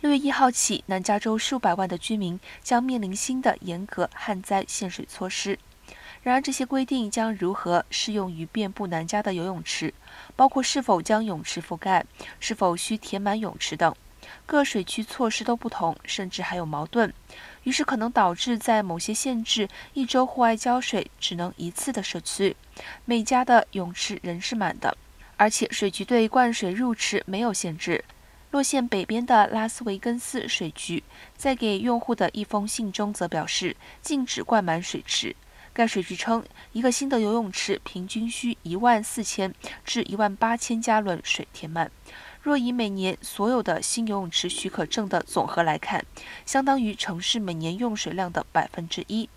六月一号起，南加州数百万的居民将面临新的严格旱灾限水措施。然而，这些规定将如何适用于遍布南加的游泳池，包括是否将泳池覆盖、是否需填满泳池等，各水区措施都不同，甚至还有矛盾。于是，可能导致在某些限制一周户外浇水只能一次的社区，每家的泳池仍是满的，而且水局对灌水入池没有限制。洛县北边的拉斯维根斯水局在给用户的一封信中则表示，禁止灌满水池。该水局称，一个新的游泳池平均需一万四千至一万八千加仑水填满。若以每年所有的新游泳池许可证的总和来看，相当于城市每年用水量的百分之一。